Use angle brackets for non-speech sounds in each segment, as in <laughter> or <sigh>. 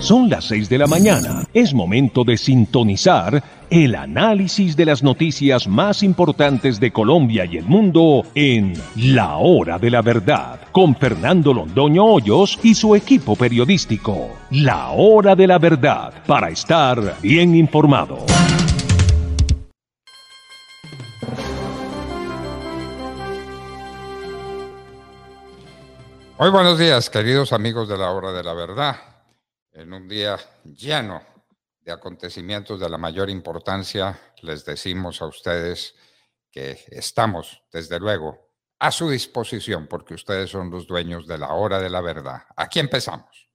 Son las 6 de la mañana. Es momento de sintonizar el análisis de las noticias más importantes de Colombia y el mundo en La Hora de la Verdad, con Fernando Londoño Hoyos y su equipo periodístico. La Hora de la Verdad, para estar bien informado. Muy buenos días, queridos amigos de la Hora de la Verdad. En un día lleno de acontecimientos de la mayor importancia, les decimos a ustedes que estamos, desde luego, a su disposición porque ustedes son los dueños de la Hora de la Verdad. Aquí empezamos.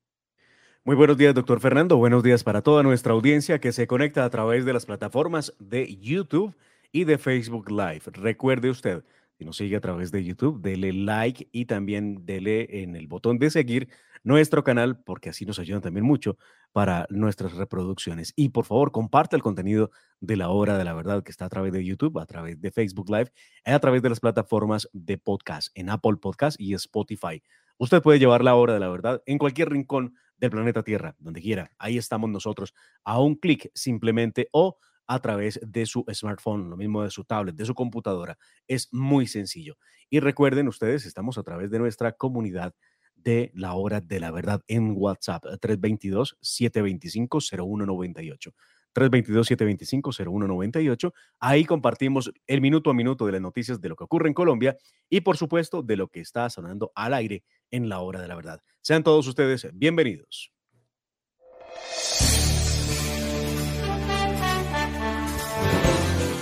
Muy buenos días, doctor Fernando. Buenos días para toda nuestra audiencia que se conecta a través de las plataformas de YouTube y de Facebook Live. Recuerde usted, si nos sigue a través de YouTube, dele like y también dele en el botón de seguir nuestro canal, porque así nos ayudan también mucho para nuestras reproducciones. Y por favor, comparte el contenido de la hora de la verdad que está a través de YouTube, a través de Facebook Live, a través de las plataformas de podcast, en Apple Podcast y Spotify. Usted puede llevar la hora de la verdad en cualquier rincón del planeta Tierra, donde quiera. Ahí estamos nosotros, a un clic simplemente o a través de su smartphone, lo mismo de su tablet, de su computadora. Es muy sencillo. Y recuerden ustedes, estamos a través de nuestra comunidad de la hora de la verdad en WhatsApp, 322-725-0198. 322-725-0198. Ahí compartimos el minuto a minuto de las noticias de lo que ocurre en Colombia y, por supuesto, de lo que está sonando al aire en la hora de la verdad. Sean todos ustedes bienvenidos.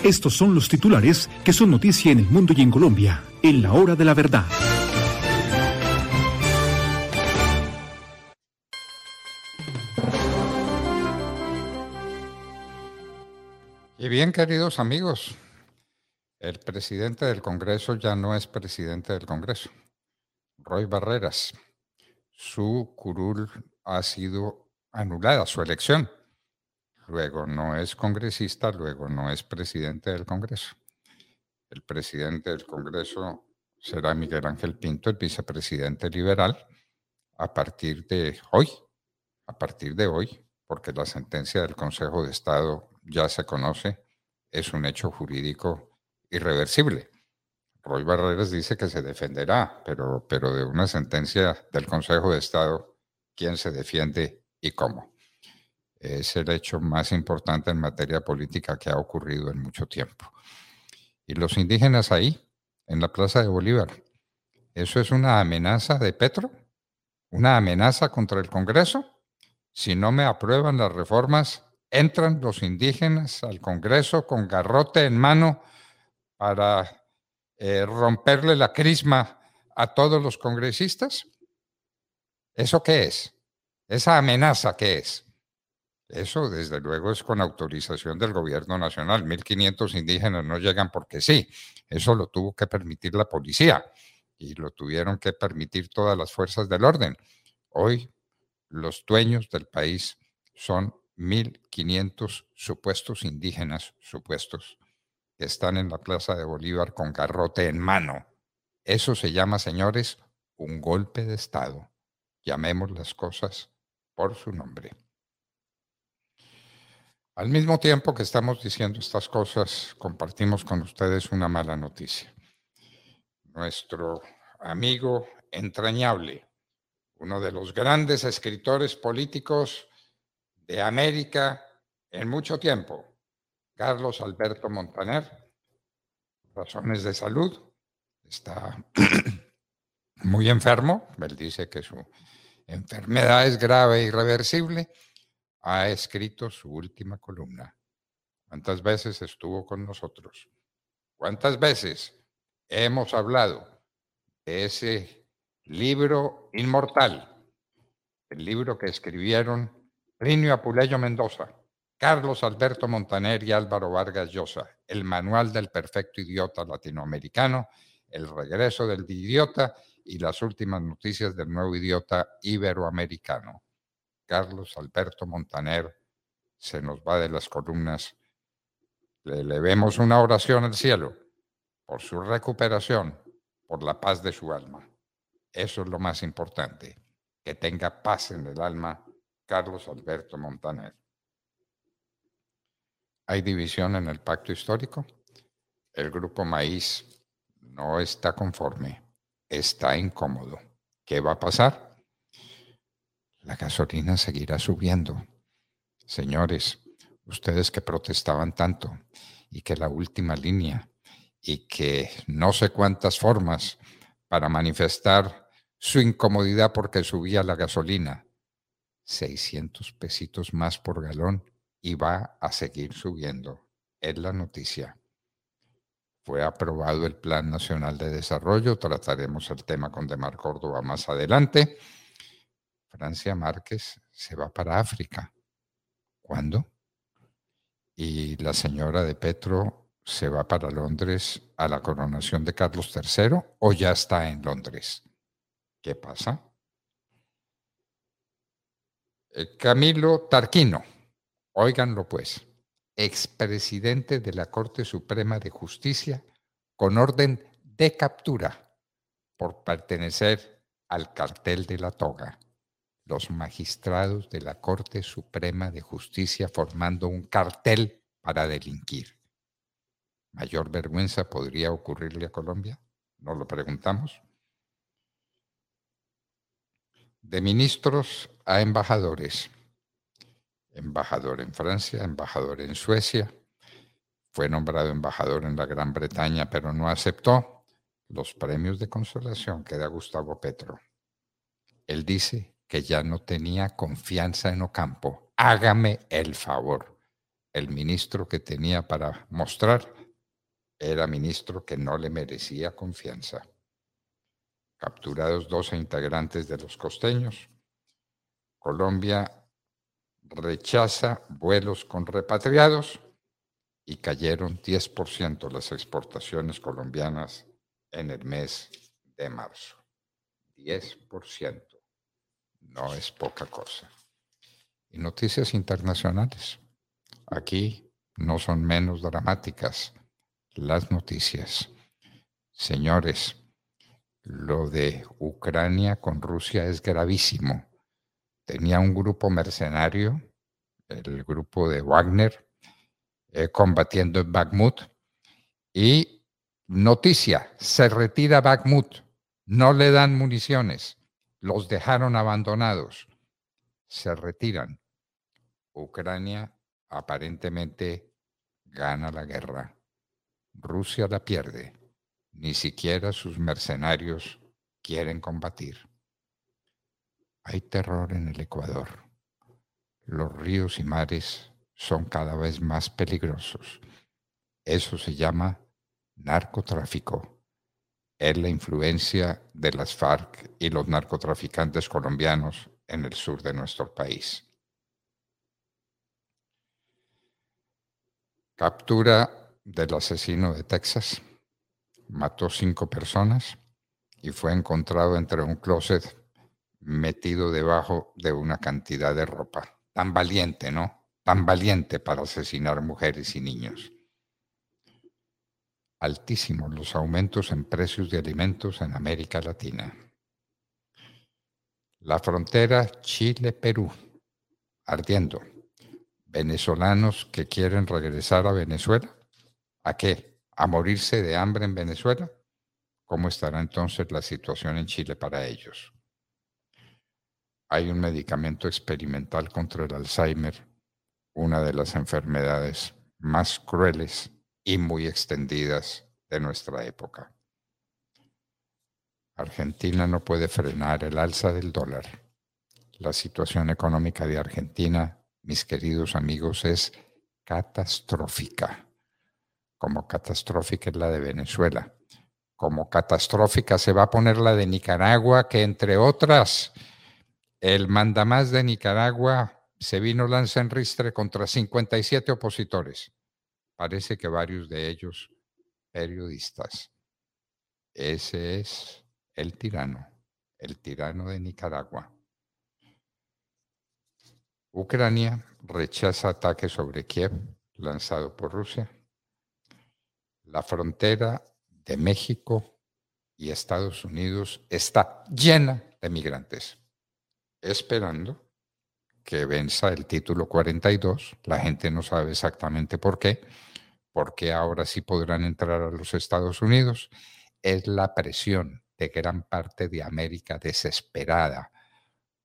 Estos son los titulares que son noticia en el mundo y en Colombia, en la hora de la verdad. Y bien, queridos amigos, el presidente del Congreso ya no es presidente del Congreso. Roy Barreras, su curul ha sido anulada, su elección. Luego no es congresista, luego no es presidente del Congreso. El presidente del Congreso será Miguel Ángel Pinto, el vicepresidente liberal, a partir de hoy, a partir de hoy, porque la sentencia del Consejo de Estado ya se conoce, es un hecho jurídico irreversible. Roy Barreras dice que se defenderá, pero, pero de una sentencia del Consejo de Estado, ¿quién se defiende y cómo? Es el hecho más importante en materia política que ha ocurrido en mucho tiempo. Y los indígenas ahí, en la Plaza de Bolívar, ¿eso es una amenaza de Petro? ¿Una amenaza contra el Congreso? Si no me aprueban las reformas, entran los indígenas al Congreso con garrote en mano para eh, romperle la crisma a todos los congresistas? ¿Eso qué es? ¿Esa amenaza qué es? Eso, desde luego, es con autorización del gobierno nacional. 1.500 indígenas no llegan porque sí. Eso lo tuvo que permitir la policía y lo tuvieron que permitir todas las fuerzas del orden. Hoy, los dueños del país son 1.500 supuestos indígenas, supuestos, que están en la Plaza de Bolívar con garrote en mano. Eso se llama, señores, un golpe de Estado. Llamemos las cosas por su nombre. Al mismo tiempo que estamos diciendo estas cosas, compartimos con ustedes una mala noticia. Nuestro amigo entrañable, uno de los grandes escritores políticos de América en mucho tiempo, Carlos Alberto Montaner, razones de salud, está <clears throat> muy enfermo, él dice que su enfermedad es grave e irreversible, ha escrito su última columna. ¿Cuántas veces estuvo con nosotros? ¿Cuántas veces hemos hablado de ese libro inmortal, el libro que escribieron Plinio Apuleyo Mendoza, Carlos Alberto Montaner y Álvaro Vargas Llosa, el manual del perfecto idiota latinoamericano, el regreso del idiota y las últimas noticias del nuevo idiota iberoamericano. Carlos Alberto Montaner se nos va de las columnas. Le elevemos una oración al cielo por su recuperación, por la paz de su alma. Eso es lo más importante, que tenga paz en el alma Carlos Alberto Montaner. Hay división en el pacto histórico. El grupo Maíz no está conforme, está incómodo. ¿Qué va a pasar? La gasolina seguirá subiendo. Señores, ustedes que protestaban tanto y que la última línea y que no sé cuántas formas para manifestar su incomodidad porque subía la gasolina. 600 pesitos más por galón y va a seguir subiendo. Es la noticia. Fue aprobado el Plan Nacional de Desarrollo. Trataremos el tema con Demar Córdoba más adelante. Francia Márquez se va para África. ¿Cuándo? Y la señora de Petro se va para Londres a la coronación de Carlos III o ya está en Londres. ¿Qué pasa? Eh, Camilo Tarquino, óiganlo pues, expresidente de la Corte Suprema de Justicia con orden de captura por pertenecer al cartel de la toga. Los magistrados de la Corte Suprema de Justicia formando un cartel para delinquir mayor vergüenza podría ocurrirle a Colombia? ¿Nos lo preguntamos? De ministros a embajadores. Embajador en Francia, embajador en Suecia. Fue nombrado embajador en la Gran Bretaña, pero no aceptó los premios de consolación que da Gustavo Petro. Él dice que ya no tenía confianza en Ocampo. Hágame el favor. El ministro que tenía para mostrar era ministro que no le merecía confianza. Capturados 12 integrantes de los costeños, Colombia rechaza vuelos con repatriados y cayeron 10% las exportaciones colombianas en el mes de marzo. 10%. No es poca cosa. Y noticias internacionales. Aquí no son menos dramáticas las noticias. Señores, lo de Ucrania con Rusia es gravísimo. Tenía un grupo mercenario, el grupo de Wagner, eh, combatiendo en Bakhmut. Y noticia, se retira Bakhmut. No le dan municiones. Los dejaron abandonados. Se retiran. Ucrania aparentemente gana la guerra. Rusia la pierde. Ni siquiera sus mercenarios quieren combatir. Hay terror en el Ecuador. Los ríos y mares son cada vez más peligrosos. Eso se llama narcotráfico. Es la influencia de las FARC y los narcotraficantes colombianos en el sur de nuestro país. Captura del asesino de Texas. Mató cinco personas y fue encontrado entre un closet metido debajo de una cantidad de ropa. Tan valiente, ¿no? Tan valiente para asesinar mujeres y niños. Altísimos los aumentos en precios de alimentos en América Latina. La frontera Chile-Perú, ardiendo. Venezolanos que quieren regresar a Venezuela ¿A qué? ¿A morirse de hambre en Venezuela? ¿Cómo estará entonces la situación en Chile para ellos? hay un medicamento experimental contra el Alzheimer, una de las enfermedades más crueles y muy extendidas de nuestra época. Argentina no puede frenar el alza del dólar. La situación económica de Argentina, mis queridos amigos, es catastrófica. Como catastrófica es la de Venezuela. Como catastrófica se va a poner la de Nicaragua, que entre otras, el mandamás de Nicaragua se vino lanza en ristre contra 57 opositores. Parece que varios de ellos periodistas. Ese es el tirano, el tirano de Nicaragua. Ucrania rechaza ataque sobre Kiev lanzado por Rusia. La frontera de México y Estados Unidos está llena de migrantes, esperando que venza el título 42. La gente no sabe exactamente por qué, porque ahora sí podrán entrar a los Estados Unidos. Es la presión de gran parte de América desesperada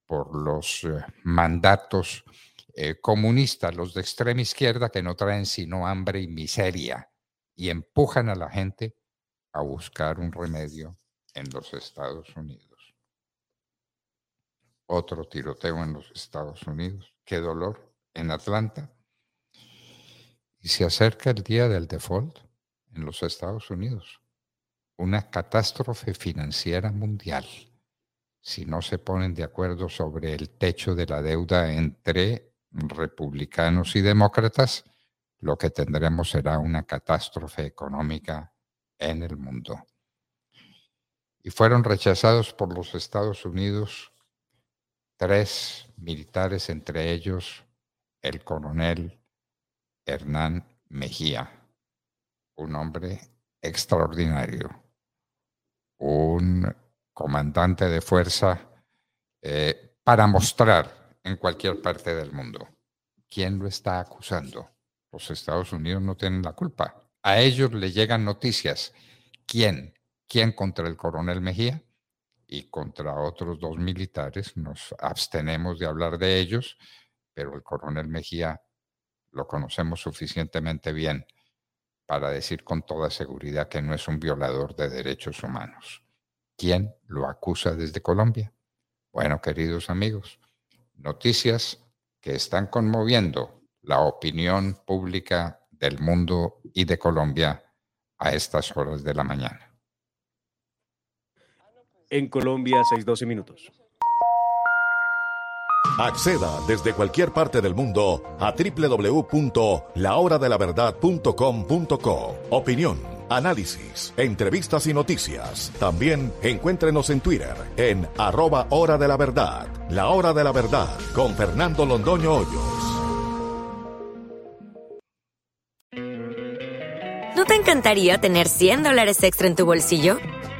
por los eh, mandatos eh, comunistas, los de extrema izquierda, que no traen sino hambre y miseria y empujan a la gente a buscar un remedio en los Estados Unidos. Otro tiroteo en los Estados Unidos. Qué dolor. En Atlanta. Se acerca el día del default en los Estados Unidos. Una catástrofe financiera mundial. Si no se ponen de acuerdo sobre el techo de la deuda entre republicanos y demócratas, lo que tendremos será una catástrofe económica en el mundo. Y fueron rechazados por los Estados Unidos tres militares, entre ellos el coronel Hernán Mejía, un hombre extraordinario, un comandante de fuerza eh, para mostrar en cualquier parte del mundo. ¿Quién lo está acusando? Los Estados Unidos no tienen la culpa. A ellos le llegan noticias. ¿Quién? ¿Quién contra el coronel Mejía? Y contra otros dos militares. Nos abstenemos de hablar de ellos, pero el coronel Mejía lo conocemos suficientemente bien para decir con toda seguridad que no es un violador de derechos humanos. ¿Quién lo acusa desde Colombia? Bueno, queridos amigos, noticias que están conmoviendo la opinión pública del mundo y de Colombia a estas horas de la mañana. En Colombia, 6-12 minutos. Acceda desde cualquier parte del mundo a www.lahoradelaverdad.com.co. Opinión, análisis, entrevistas y noticias. También encuéntrenos en Twitter en arroba hora de la verdad. La hora de la verdad con Fernando Londoño Hoyos. ¿No te encantaría tener 100 dólares extra en tu bolsillo?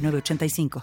906985.